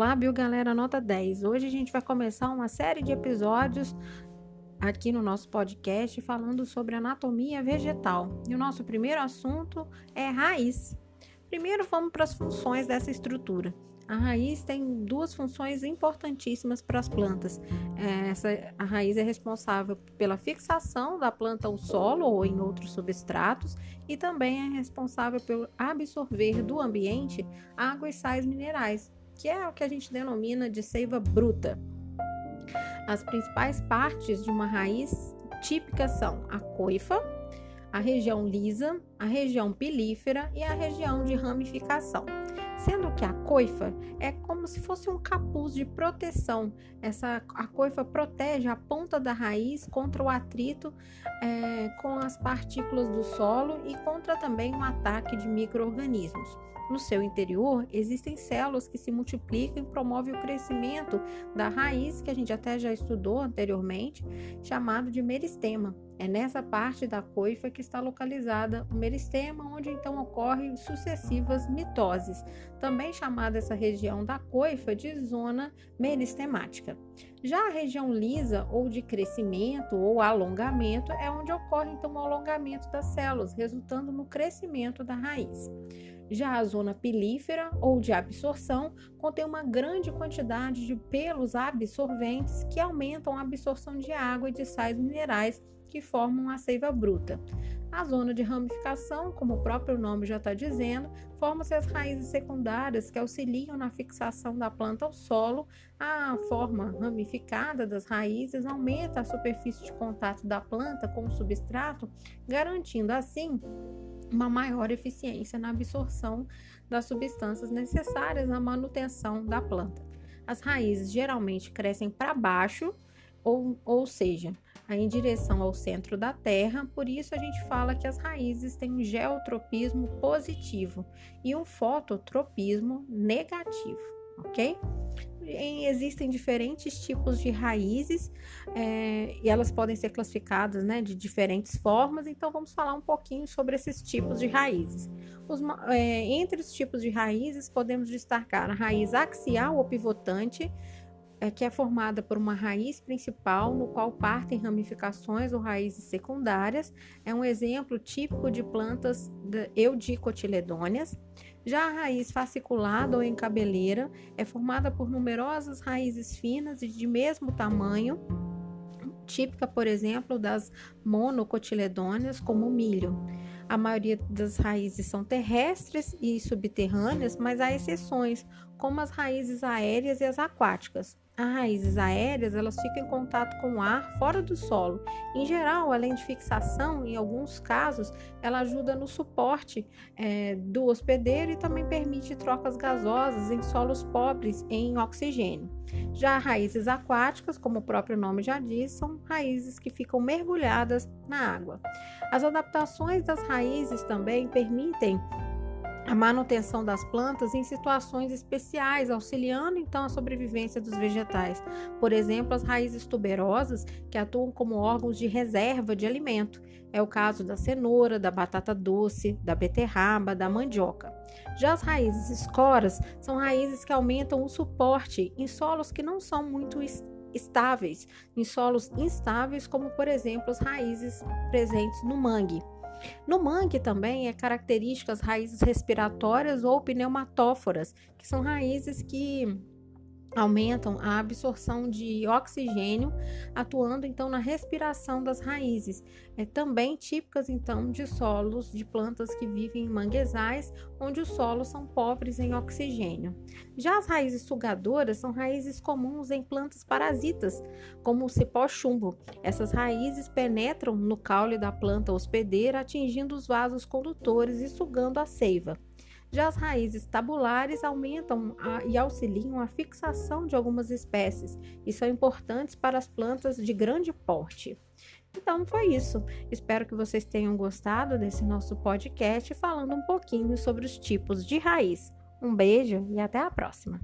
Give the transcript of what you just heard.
Olá, Bio Galera Nota 10. Hoje a gente vai começar uma série de episódios aqui no nosso podcast falando sobre anatomia vegetal. E o nosso primeiro assunto é raiz. Primeiro vamos para as funções dessa estrutura. A raiz tem duas funções importantíssimas para as plantas. É, essa, a raiz é responsável pela fixação da planta ao solo ou em outros substratos e também é responsável pelo absorver do ambiente água e sais minerais, que é o que a gente denomina de seiva bruta. As principais partes de uma raiz típica são a coifa, a região lisa, a região pilífera e a região de ramificação sendo que a coifa é como se fosse um capuz de proteção. Essa a coifa protege a ponta da raiz contra o atrito é, com as partículas do solo e contra também um ataque de micro-organismos. No seu interior existem células que se multiplicam e promovem o crescimento da raiz, que a gente até já estudou anteriormente, chamado de meristema. É nessa parte da coifa que está localizada o meristema, onde então ocorrem sucessivas mitoses, também chamada essa região da coifa de zona meristemática. Já a região lisa ou de crescimento ou alongamento é onde ocorre então o alongamento das células, resultando no crescimento da raiz. Já a zona pilífera ou de absorção contém uma grande quantidade de pelos absorventes que aumentam a absorção de água e de sais minerais que formam a seiva bruta. A zona de ramificação, como o próprio nome já está dizendo, formam-se as raízes secundárias que auxiliam na fixação da planta ao solo. A forma ramificada das raízes aumenta a superfície de contato da planta com o substrato, garantindo assim uma maior eficiência na absorção das substâncias necessárias na manutenção da planta. As raízes geralmente crescem para baixo, ou, ou seja, em direção ao centro da Terra, por isso a gente fala que as raízes têm um geotropismo positivo e um fototropismo negativo, ok? existem diferentes tipos de raízes é, e elas podem ser classificadas né, de diferentes formas, então vamos falar um pouquinho sobre esses tipos de raízes. Os, é, entre os tipos de raízes, podemos destacar a raiz axial ou pivotante, é, que é formada por uma raiz principal, no qual partem ramificações ou raízes secundárias. É um exemplo típico de plantas eudicotiledôneas. Já a raiz fasciculada ou encabeleira é formada por numerosas raízes finas e de mesmo tamanho, típica, por exemplo, das monocotiledôneas, como o milho. A maioria das raízes são terrestres e subterrâneas, mas há exceções, como as raízes aéreas e as aquáticas. As raízes aéreas elas ficam em contato com o ar fora do solo. Em geral, além de fixação, em alguns casos, ela ajuda no suporte é, do hospedeiro e também permite trocas gasosas em solos pobres em oxigênio. Já raízes aquáticas, como o próprio nome já diz, são raízes que ficam mergulhadas na água. As adaptações das raízes também permitem a manutenção das plantas em situações especiais, auxiliando então a sobrevivência dos vegetais. Por exemplo, as raízes tuberosas, que atuam como órgãos de reserva de alimento. É o caso da cenoura, da batata doce, da beterraba, da mandioca. Já as raízes escoras são raízes que aumentam o suporte em solos que não são muito estáveis, em solos instáveis, como por exemplo as raízes presentes no mangue. No mangue também é característica as raízes respiratórias ou pneumatóforas, que são raízes que aumentam a absorção de oxigênio, atuando então na respiração das raízes. É também típicas então de solos de plantas que vivem em manguezais, onde os solos são pobres em oxigênio. Já as raízes sugadoras são raízes comuns em plantas parasitas, como o cipó chumbo. Essas raízes penetram no caule da planta hospedeira, atingindo os vasos condutores e sugando a seiva. Já as raízes tabulares aumentam a, e auxiliam a fixação de algumas espécies e são importantes para as plantas de grande porte. Então foi isso. Espero que vocês tenham gostado desse nosso podcast falando um pouquinho sobre os tipos de raiz. Um beijo e até a próxima!